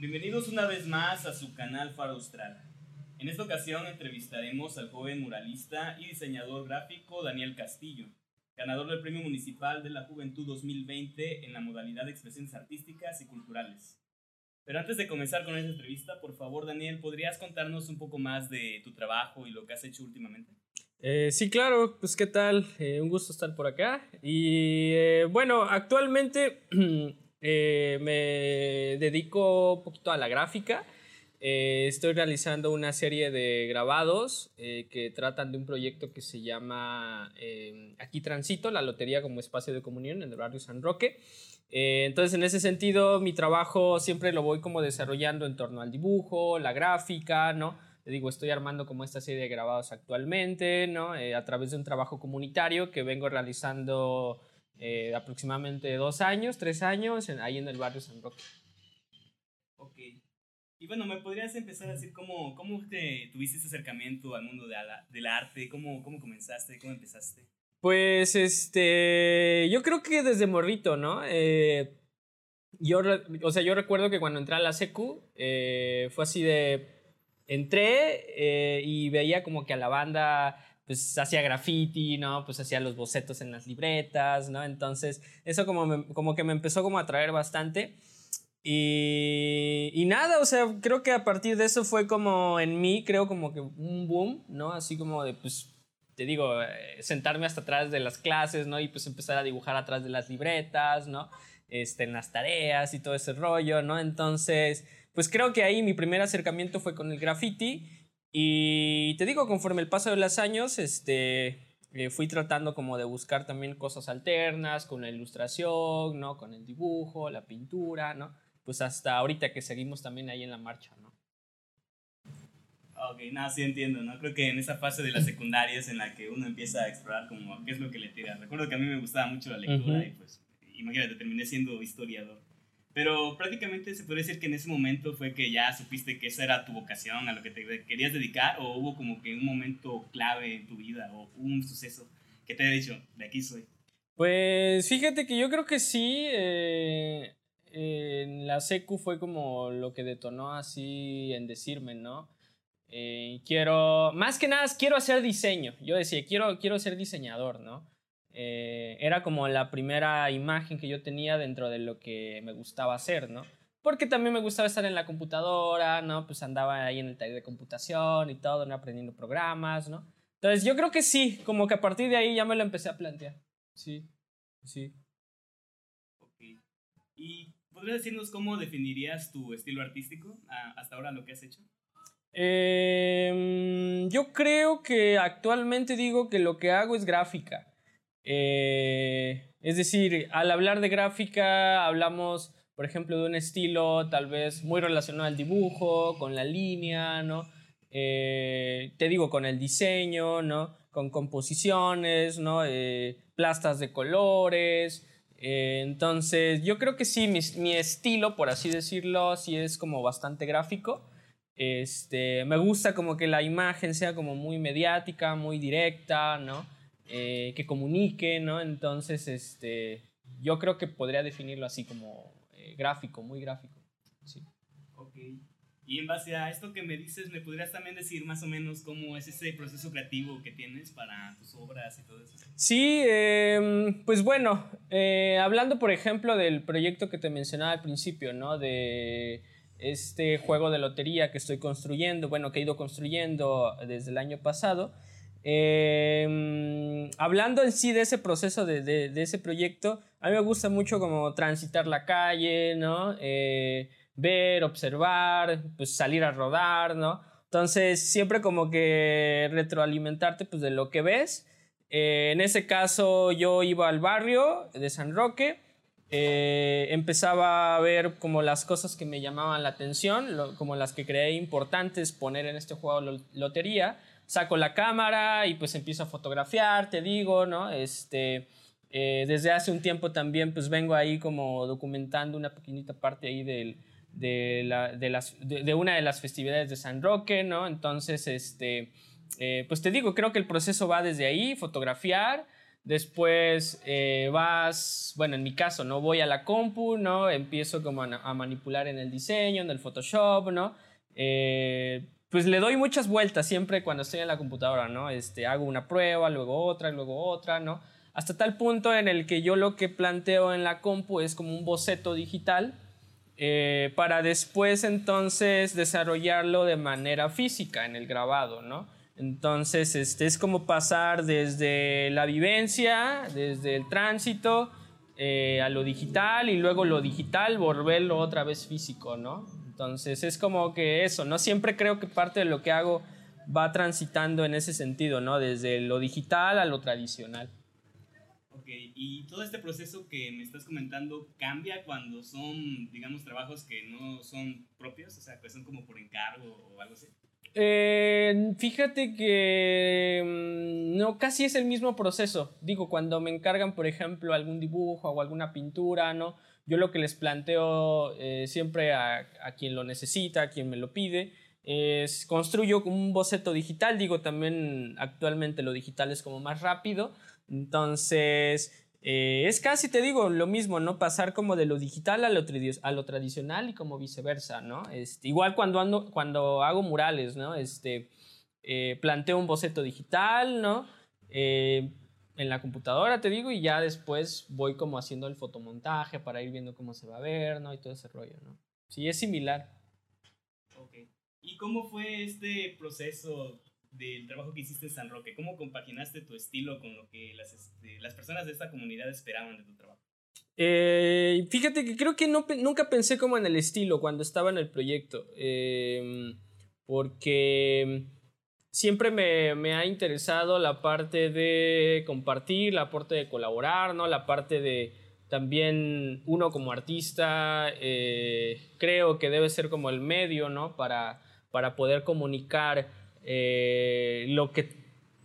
Bienvenidos una vez más a su canal Faro Austral. En esta ocasión entrevistaremos al joven muralista y diseñador gráfico Daniel Castillo, ganador del Premio Municipal de la Juventud 2020 en la modalidad de expresiones artísticas y culturales. Pero antes de comenzar con esta entrevista, por favor Daniel, ¿podrías contarnos un poco más de tu trabajo y lo que has hecho últimamente? Eh, sí, claro, pues qué tal, eh, un gusto estar por acá. Y eh, bueno, actualmente me dedico un poquito a la gráfica. estoy realizando una serie de grabados que tratan de un proyecto que se llama Aquí Transito, la lotería como espacio de comunión en el barrio San Roque. entonces, en ese sentido, mi trabajo siempre lo voy como desarrollando en torno al dibujo, la gráfica, ¿no? digo, estoy armando como esta serie de grabados actualmente, ¿no? Eh, a través de un trabajo comunitario que vengo realizando eh, aproximadamente dos años, tres años, ahí en el barrio San Roque. Ok. Y bueno, ¿me podrías empezar a decir cómo, cómo te tuviste ese acercamiento al mundo de del arte? ¿Cómo, ¿Cómo comenzaste? ¿Cómo empezaste? Pues, este, yo creo que desde morrito, ¿no? Eh, yo, o sea, yo recuerdo que cuando entré a la secu, fue así de, entré eh, y veía como que a la banda pues hacía graffiti, ¿no? Pues hacía los bocetos en las libretas, ¿no? Entonces, eso como, como que me empezó como a atraer bastante. Y, y, nada, o sea, creo que a partir de eso fue como en mí, creo como que un boom, ¿no? Así como de, pues, te digo, eh, sentarme hasta atrás de las clases, ¿no? Y pues empezar a dibujar atrás de las libretas, ¿no? Este, en las tareas y todo ese rollo, ¿no? Entonces, pues creo que ahí mi primer acercamiento fue con el graffiti y te digo, conforme el paso de los años, este, eh, fui tratando como de buscar también cosas alternas con la ilustración, ¿no? Con el dibujo, la pintura, ¿no? Pues hasta ahorita que seguimos también ahí en la marcha, ¿no? Ok, nada, sí entiendo, ¿no? Creo que en esa fase de la secundaria es en la que uno empieza a explorar como qué es lo que le tira. Recuerdo que a mí me gustaba mucho la lectura y pues, imagínate, terminé siendo historiador. Pero prácticamente se puede decir que en ese momento fue que ya supiste que esa era tu vocación, a lo que te querías dedicar, o hubo como que un momento clave en tu vida o un suceso que te haya dicho, de aquí soy. Pues fíjate que yo creo que sí. Eh, en la secu fue como lo que detonó así en decirme, ¿no? Eh, quiero, más que nada, quiero hacer diseño. Yo decía, quiero, quiero ser diseñador, ¿no? Eh, era como la primera imagen que yo tenía dentro de lo que me gustaba hacer, ¿no? Porque también me gustaba estar en la computadora, ¿no? Pues andaba ahí en el taller de computación y todo, ¿no? Aprendiendo programas, ¿no? Entonces yo creo que sí, como que a partir de ahí ya me lo empecé a plantear. Sí, sí. Ok. ¿Y podrías decirnos cómo definirías tu estilo artístico hasta ahora lo que has hecho? Em, yo creo que actualmente digo que lo que hago es gráfica. Eh, es decir, al hablar de gráfica hablamos, por ejemplo, de un estilo tal vez muy relacionado al dibujo, con la línea, ¿no? Eh, te digo, con el diseño, ¿no? Con composiciones, ¿no? Eh, plastas de colores. entonces, yo creo que sí, mi, mi, estilo, por así decirlo, sí es como bastante gráfico. Este, me gusta como que la imagen sea como muy mediática, muy directa, ¿no? Eh, que comunique, ¿no? Entonces, este, yo creo que podría definirlo así como eh, gráfico, muy gráfico. Sí. Ok. Y en base a esto que me dices, ¿me podrías también decir más o menos cómo es ese proceso creativo que tienes para tus obras y todo eso? Sí, em, pues bueno, eh, hablando por ejemplo del proyecto que te mencionaba al principio, ¿no? De este juego de lotería que estoy construyendo, bueno, que he ido construyendo desde el año pasado. Em, hablando en sí de ese proceso, de, ese proyecto, a mí me gusta mucho como transitar la calle, ¿no? Eh, ver, observar, pues salir a rodar, ¿no? Entonces, siempre como que retroalimentarte pues de lo que ves. Eh, en ese caso, yo iba al barrio de San Roque, eh, empezaba a ver como las cosas que me llamaban la atención, como las que creé importantes poner en este juego lotería saco la cámara y pues empiezo a fotografiar, te digo, ¿no? Este, eh, desde hace un tiempo también pues vengo ahí como documentando una pequeñita parte ahí del, de, la, de, las, de, una de las festividades de San Roque, ¿no? Entonces, este, eh, pues te digo, creo que el proceso va desde ahí, fotografiar, Después eh, vas, bueno, en mi caso, ¿no? Voy a la compu, ¿no? Empiezo como a, manipular en el diseño, en el Photoshop, ¿no? Eh, pues le doy muchas vueltas siempre cuando estoy en la computadora, ¿no? Este, hago una prueba, luego otra, luego otra, ¿no? Hasta tal punto en el que yo lo que planteo en la compu es como un boceto digital eh, para después entonces desarrollarlo de manera física en el grabado, ¿no? Entonces, este, es como pasar desde la vivencia, desde el tránsito, eh, a lo digital y luego lo digital volverlo otra vez físico, ¿no? Entonces, es como que eso, ¿no? Siempre creo que parte de lo que hago va transitando en ese sentido, ¿no? Desde lo digital a lo tradicional. Ok, y todo este proceso que me estás comentando cambia cuando son, digamos, trabajos que no son propios, o sea, que son como por encargo o algo así. Eh, fíjate que mm, no, casi es el mismo proceso. Digo, cuando me encargan, por ejemplo, algún dibujo o alguna pintura, ¿no? Yo lo que les planteo eh, siempre a, a, quien lo necesita, a quien me lo pide, es construyo un boceto digital. Digo, también actualmente lo digital es como más rápido. Entonces, eh, es casi, te digo, lo mismo, ¿no? Pasar como de lo digital a lo, a lo tradicional y como viceversa, ¿no? Este, igual cuando, ando, cuando hago murales, ¿no? Este, eh, planteo un boceto digital, ¿no? Eh, en la computadora, te digo, y ya después voy como haciendo el fotomontaje para ir viendo cómo se va a ver, ¿no? Y todo ese rollo, ¿no? Sí, es similar. Ok. ¿Y cómo fue este proceso del trabajo que hiciste en San Roque? ¿Cómo compaginaste tu estilo con lo que las, este, las personas de esta comunidad esperaban de tu trabajo? Eh, fíjate que creo que no, nunca pensé como en el estilo cuando estaba en el proyecto, em, porque siempre me, me, ha interesado la parte de compartir, la parte de colaborar, ¿no? la parte de también uno como artista, eh, creo que debe ser como el medio ¿no? para, para poder comunicar eh, lo, que,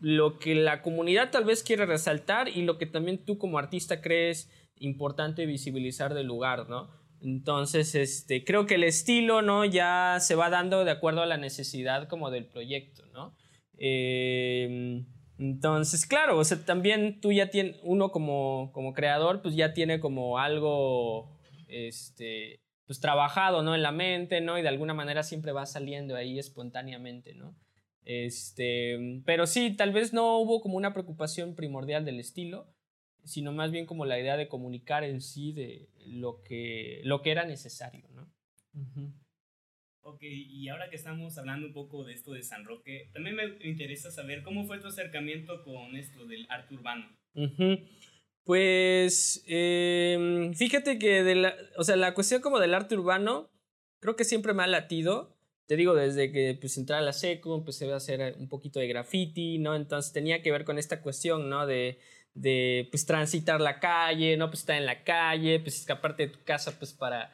lo que la comunidad tal vez quiere resaltar y lo que también tú como artista crees importante visibilizar del lugar, ¿no? Entonces, este, creo que el estilo, ¿no? Ya se va dando de acuerdo a la necesidad como del proyecto, ¿no? Em, entonces, claro, o sea, también tú ya tienes, uno como, como creador, pues ya tiene como algo, este, pues trabajado, ¿no? En la mente, ¿no? Y de alguna manera siempre va saliendo ahí espontáneamente, ¿no? Este, pero sí, tal vez no hubo como una preocupación primordial del estilo, sino más bien como la idea de comunicar en sí de lo que, lo que era necesario, ¿no? Ok, y ahora que estamos hablando un poco de esto de San Roque, también me interesa saber cómo fue tu acercamiento con esto del arte urbano. Pues em, fíjate que de la, o sea, la cuestión como del arte urbano creo que siempre me ha latido te digo, desde que pues entré a la secu, empecé a hacer un poquito de graffiti, ¿no? Entonces tenía que ver con esta cuestión, ¿no? De, de pues transitar la calle, ¿no? Pues estar en la calle, pues escaparte de tu casa, pues para,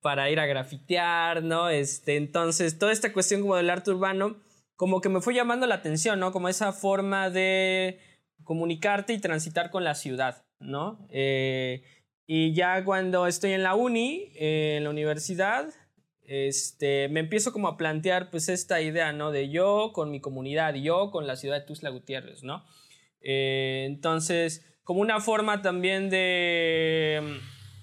para ir a grafitear, ¿no? Este, entonces, toda esta cuestión como del arte urbano, como que me fue llamando la atención, ¿no? Como esa forma de comunicarte y transitar con la ciudad, ¿no? Eh, y ya cuando estoy en la uni, eh, en la universidad, este, me empiezo como a plantear pues esta idea, ¿no? De yo con mi comunidad, yo con la ciudad de Tuzla Gutiérrez, ¿no? Eh, entonces, como una forma también de,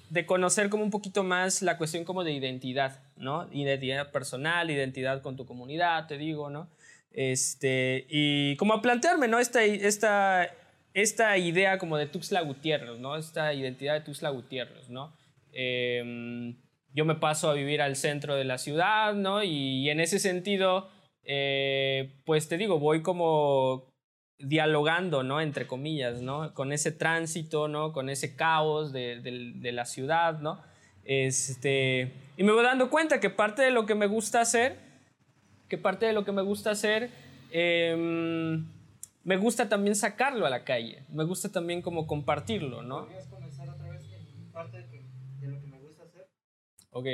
de conocer como un poquito más la cuestión como de identidad, ¿no? Identidad personal, identidad con tu comunidad, te digo, ¿no? Este, y como a plantearme, ¿no? Esta, esta, esta idea como de Tuxtla Gutiérrez, ¿no? Esta identidad de Tuxtla Gutiérrez, ¿no? Eh, yo me paso a vivir al centro de la ciudad, ¿no? Y, en ese sentido, eh, pues te digo, voy como dialogando, ¿no? Entre comillas, ¿no? Con ese tránsito, ¿no? Con ese caos de, la ciudad, ¿no? Este, y me voy dando cuenta que parte de lo que me gusta hacer, que parte de lo que me gusta hacer, em, me gusta también sacarlo a la calle, me gusta también como compartirlo, ¿no? ¿Podrías comenzar otra vez parte Ok.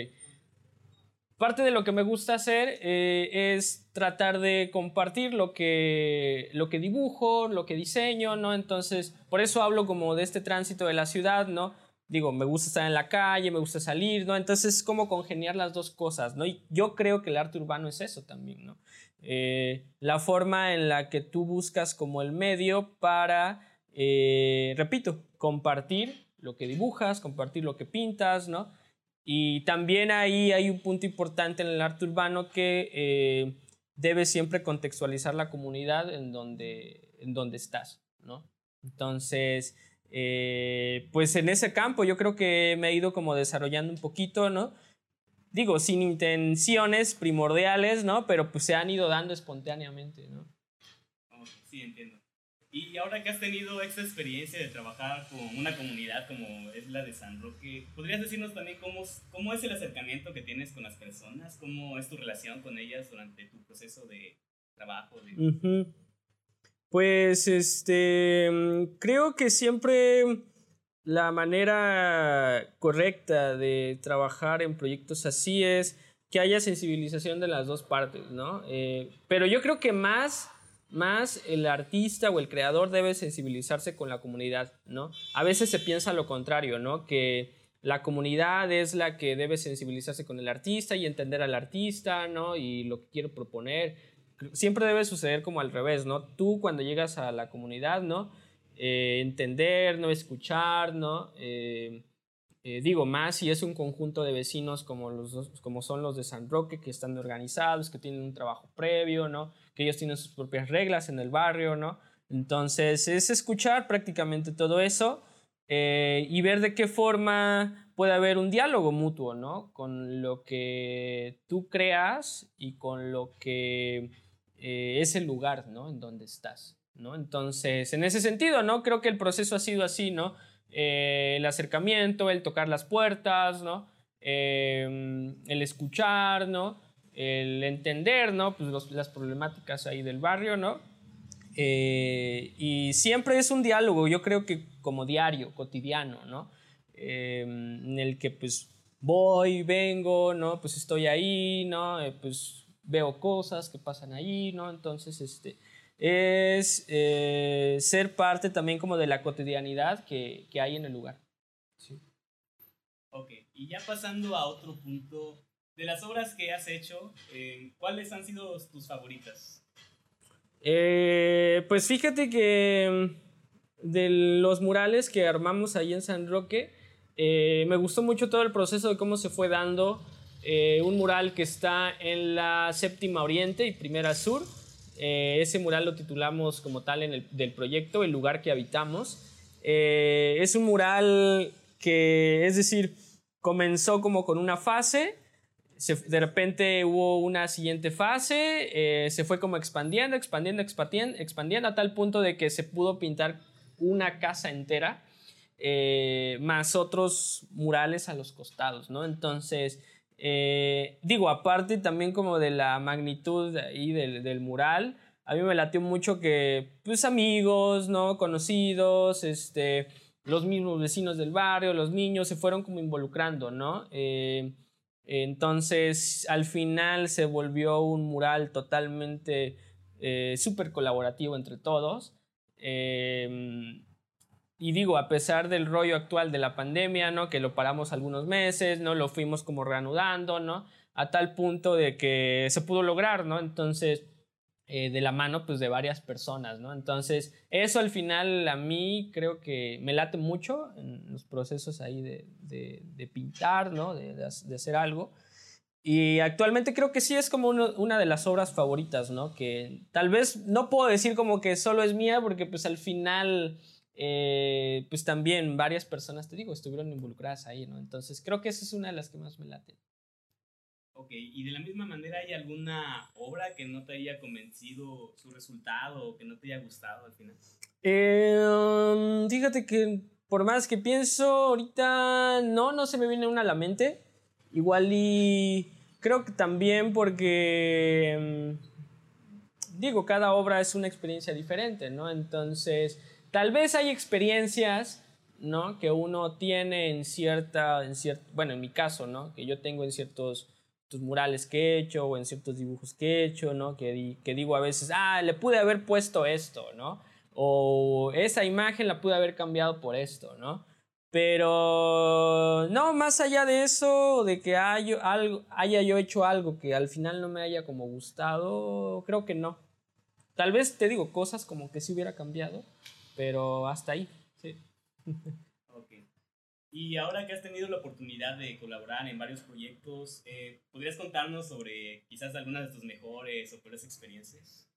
Parte de lo que me gusta hacer eh, es tratar de compartir lo que, lo que dibujo, lo que diseño, ¿no? Entonces, por eso hablo como de este tránsito de la ciudad, ¿no? Digo, me gusta estar en la calle, me gusta salir, ¿no? Entonces es como congeniar las dos cosas, ¿no? Y yo creo que el arte urbano es eso también, ¿no? Eh, la forma en la que tú buscas como el medio para eh, repito, compartir lo que dibujas, compartir lo que pintas, ¿no? Y también ahí hay un punto importante en el arte urbano que eh, debes siempre contextualizar la comunidad en donde, en donde estás, ¿no? Entonces, eh, pues en ese campo yo creo que me he ido como desarrollando un poquito, ¿no? Digo, sin intenciones primordiales, ¿no? Pero pues se han ido dando espontáneamente, ¿no? sí, entiendo. Y ahora que has tenido esta experiencia de trabajar con una comunidad como es la de San Roque, ¿podrías decirnos también cómo, cómo es el acercamiento que tienes con las personas? ¿Cómo es tu relación con ellas durante tu proceso de trabajo? Pues este, creo que siempre la manera correcta de trabajar en proyectos así es que haya sensibilización de las dos partes, ¿no? Eh, pero yo creo que más más el artista o el creador debe sensibilizarse con la comunidad, ¿no? A veces se piensa lo contrario, ¿no? Que la comunidad es la que debe sensibilizarse con el artista y entender al artista, ¿no? Y lo que quiere proponer. Siempre debe suceder como al revés, ¿no? Tú cuando llegas a la comunidad, ¿no? Eh, entender, no escuchar, ¿no? Eh, eh, digo, más si es un conjunto de vecinos como, los, como son los de San Roque, que están organizados, que tienen un trabajo previo, ¿no? que ellos tienen sus propias reglas en el barrio, ¿no? Entonces es escuchar prácticamente todo eso eh, y ver de qué forma puede haber un diálogo mutuo, ¿no? Con lo que tú creas y con lo que eh, es el lugar, ¿no? En donde estás, ¿no? Entonces, en ese sentido, ¿no? Creo que el proceso ha sido así, ¿no? Eh, el acercamiento, el tocar las puertas, ¿no? el escuchar, ¿no? el entender, ¿no? Pues las problemáticas ahí del barrio, ¿no? Eh, y siempre es un diálogo, yo creo que como diario, cotidiano, ¿no? Eh, en el que pues voy, vengo, ¿no? Pues estoy ahí, ¿no? Eh, pues veo cosas que pasan ahí, ¿no? Entonces, este, es ser parte también como de la cotidianidad que, que hay en el lugar. Sí. Ok, y ya pasando a otro punto de las obras que has hecho, eh, ¿cuáles han sido tus favoritas? Eh, pues fíjate que mm, de los murales que armamos ahí en San Roque, eh, me gustó mucho todo el proceso de cómo se fue dando un mural que está en la séptima oriente y primera sur. Ese mural lo titulamos como tal en el del proyecto, El lugar que habitamos. es un mural que, es decir, comenzó como con una fase, de repente hubo una siguiente fase, eh, se fue como expandiendo, expandiendo, expandiendo, expandiendo a tal punto de que se pudo pintar una casa entera, eh, más otros murales a los costados, ¿no? Entonces, eh, digo, aparte también como de la magnitud ahí del, mural, a mí me latió mucho que, pues amigos, ¿no? Conocidos, este, los mismos vecinos del barrio, los niños se fueron como involucrando, ¿no? Entonces, al final se volvió un mural totalmente eh, súper colaborativo entre todos. Em, y digo, a pesar del rollo actual de la pandemia, ¿no? Que lo paramos algunos meses, ¿no? Lo fuimos como reanudando, ¿no? A tal punto de que se pudo lograr, ¿no? Entonces, eh, de la mano pues de varias personas, ¿no? Entonces, eso al final a mí creo que me late mucho en los procesos ahí de, de, pintar, ¿no? De, de, hacer algo. Y actualmente creo que sí es como una de las obras favoritas, ¿no? Que tal vez no puedo decir como que solo es mía porque pues al final... Eh, pues también varias personas, te digo, estuvieron involucradas ahí, ¿no? Entonces creo que esa es una de las que más me late. Ok, y de la misma manera, ¿hay alguna obra que no te haya convencido su resultado o que no te haya gustado al final? Eh, fíjate que por más que pienso, ahorita no, no se me viene una a la mente. Igual y creo que también porque, mm, digo, cada obra es una experiencia diferente, ¿no? Entonces, tal vez hay experiencias, ¿no? Que uno tiene en cierta, en cierto, bueno, en mi caso, ¿no? Que yo tengo en ciertos murales que he hecho o en ciertos dibujos que he hecho, ¿no? Que, que digo a veces, ah, le pude haber puesto esto, ¿no? O esa imagen la pude haber cambiado por esto, ¿no? Pero no, más allá de eso, de que haya, algo, haya yo hecho algo que al final no me haya como gustado, creo que no. Tal vez te digo cosas como que si hubiera cambiado, pero hasta ahí, sí. ok. Y ahora que has tenido la oportunidad de colaborar en varios proyectos, eh, ¿podrías contarnos sobre quizás algunas de tus mejores o peores experiencias?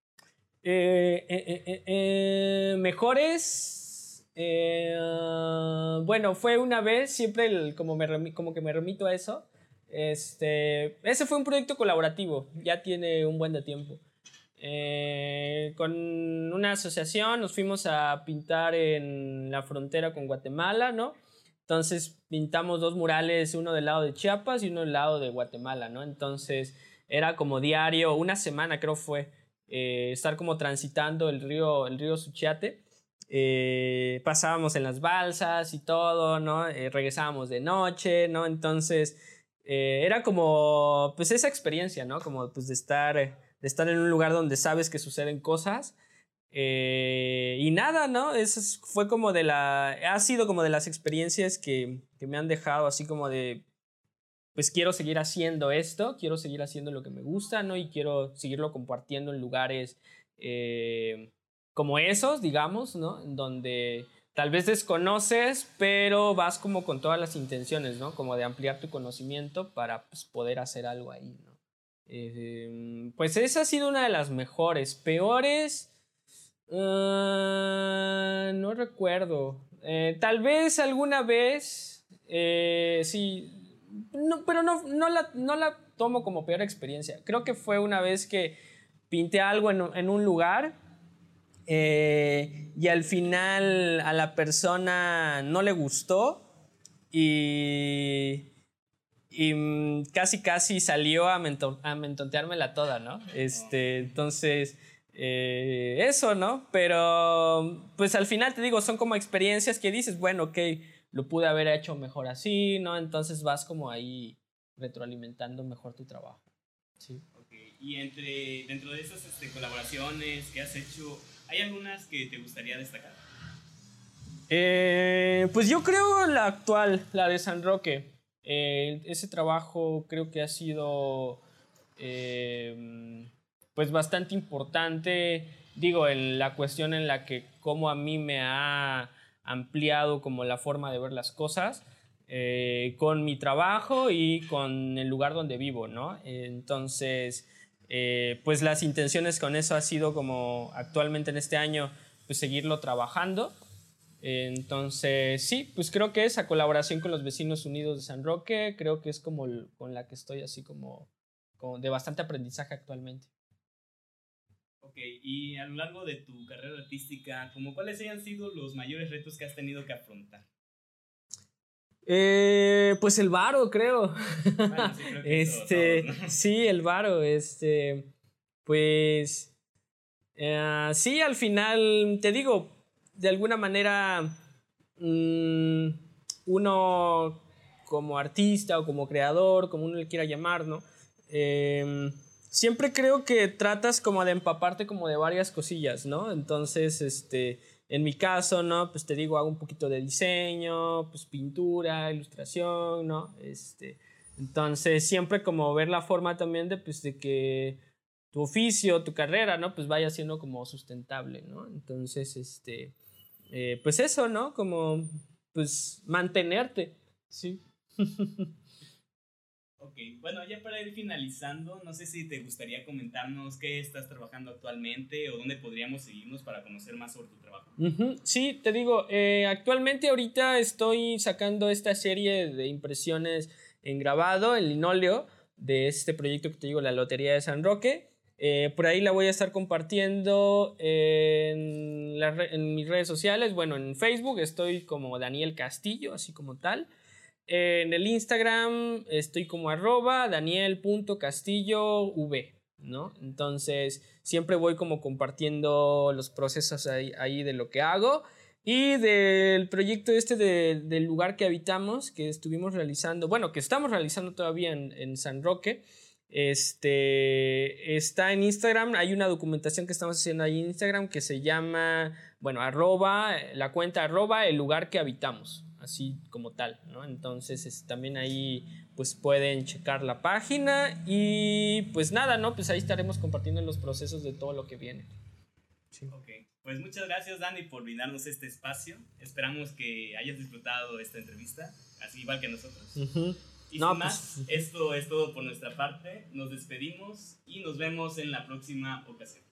Eh, eh, eh mejores. bueno, fue una vez, siempre como, me como que me remito a eso. Este, ese fue un proyecto colaborativo, ya tiene un buen de tiempo. Con una asociación nos fuimos a pintar en la frontera con Guatemala, ¿no? Entonces pintamos dos murales, uno del lado de Chiapas y uno del lado de Guatemala, ¿no? Entonces era como diario, una semana creo fue, eh, estar como transitando el río, el río Suchiate. Eh, pasábamos en las balsas y todo, ¿no? Eh, regresábamos de noche, ¿no? Entonces era como, pues esa experiencia, ¿no? Como pues de estar, de estar en un lugar donde sabes que suceden cosas eh, y nada, ¿no? Eso fue como de la. Ha sido como de las experiencias que, que, me han dejado así como de. Pues quiero seguir haciendo esto, quiero seguir haciendo lo que me gusta, ¿no? Y quiero seguirlo compartiendo en lugares eh, como esos, digamos, ¿no? En donde tal vez desconoces, pero vas como con todas las intenciones, ¿no? Como de ampliar tu conocimiento para pues, poder hacer algo ahí, ¿no? Eh, pues esa ha sido una de las mejores. Peores. Ah, no recuerdo. Eh, tal vez alguna vez. Eh, sí. No, pero no, no, la, no la tomo como peor experiencia. Creo que fue una vez que pinté algo en, un lugar eh, y al final a la persona no le gustó y, y mm, casi casi salió a, a mentonteármela toda, ¿no? Este, entonces eh, eso, ¿no? Pero pues al final te digo, son como experiencias que dices, bueno, ok, lo pude haber hecho mejor así, ¿no? Entonces vas como ahí retroalimentando mejor tu trabajo. Sí. Okay. Y entre, dentro de esas este, colaboraciones que has hecho, ¿hay algunas que te gustaría destacar? Eh, pues yo creo la actual, la de San Roque. Eh, ese trabajo creo que ha sido pues bastante importante, digo, en la cuestión en la que como a mí me ha ampliado como la forma de ver las cosas eh, con mi trabajo y con el lugar donde vivo, ¿no? Entonces, eh, pues las intenciones con eso ha sido como actualmente en este año, pues seguirlo trabajando. Entonces, sí, pues creo que esa colaboración con los vecinos unidos de San Roque, creo que es como con la que estoy así como, como de bastante aprendizaje actualmente. Ok, y a lo largo de tu carrera artística, ¿como ¿cuáles hayan sido los mayores retos que has tenido que afrontar? Eh, pues el varo, creo. sí, este, sí, el varo, este, pues, eh, sí, al final, te digo, de alguna manera, mm, uno como artista o como creador, como uno le quiera llamar, ¿no? Eh, siempre creo que tratas como de empaparte como de varias cosillas, ¿no? Entonces, este, en mi caso, ¿no? Pues te digo, hago un poquito de diseño, pues pintura, ilustración, ¿no? Este, entonces, siempre como ver la forma también de, pues, de que tu oficio, tu carrera, ¿no? Pues vaya siendo como sustentable, ¿no? Entonces, este, eh, pues eso, ¿no? Como, pues, mantenerte, ¿sí? Ok, bueno, ya para ir finalizando, no sé si te gustaría comentarnos qué estás trabajando actualmente o dónde podríamos seguirnos para conocer más sobre tu trabajo. Sí, te digo, eh, actualmente ahorita estoy sacando esta serie de impresiones en grabado, en linóleo, de este proyecto que te digo, la Lotería de San Roque. Eh, por ahí la voy a estar compartiendo en, en mis redes sociales. Bueno, en Facebook estoy como Daniel Castillo, así como tal. En el Instagram estoy como arroba daniel.castillov, ¿no? Entonces siempre voy como compartiendo los procesos ahí, de lo que hago. Y del proyecto este del lugar que habitamos, que estuvimos realizando, bueno, que estamos realizando todavía en, San Roque, este, está en Instagram, hay una documentación que estamos haciendo ahí en Instagram que se llama, bueno, arroba, la cuenta arroba el lugar que habitamos, así como tal, ¿no? Entonces también ahí pues pueden checar la página y pues nada, ¿no? Pues ahí estaremos compartiendo los procesos de todo lo que viene. Ok, pues muchas gracias Dani por brindarnos este espacio. Esperamos que hayas disfrutado esta entrevista, así igual que nosotros. Y no, sin más, pues, esto es todo por nuestra parte. Nos despedimos y nos vemos en la próxima ocasión.